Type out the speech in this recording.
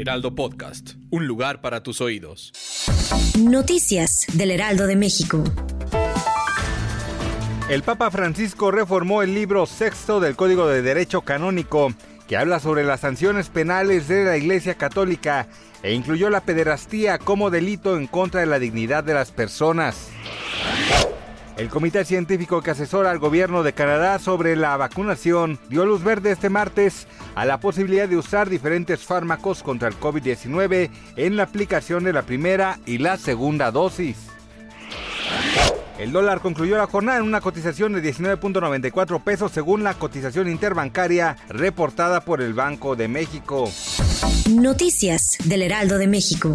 Heraldo Podcast, un lugar para tus oídos. Noticias del Heraldo de México. El Papa Francisco reformó el libro sexto del Código de Derecho Canónico que habla sobre las sanciones penales de la Iglesia Católica e incluyó la pederastía como delito en contra de la dignidad de las personas. El comité científico que asesora al gobierno de Canadá sobre la vacunación dio luz verde este martes a la posibilidad de usar diferentes fármacos contra el COVID-19 en la aplicación de la primera y la segunda dosis. El dólar concluyó la jornada en una cotización de 19.94 pesos según la cotización interbancaria reportada por el Banco de México. Noticias del Heraldo de México.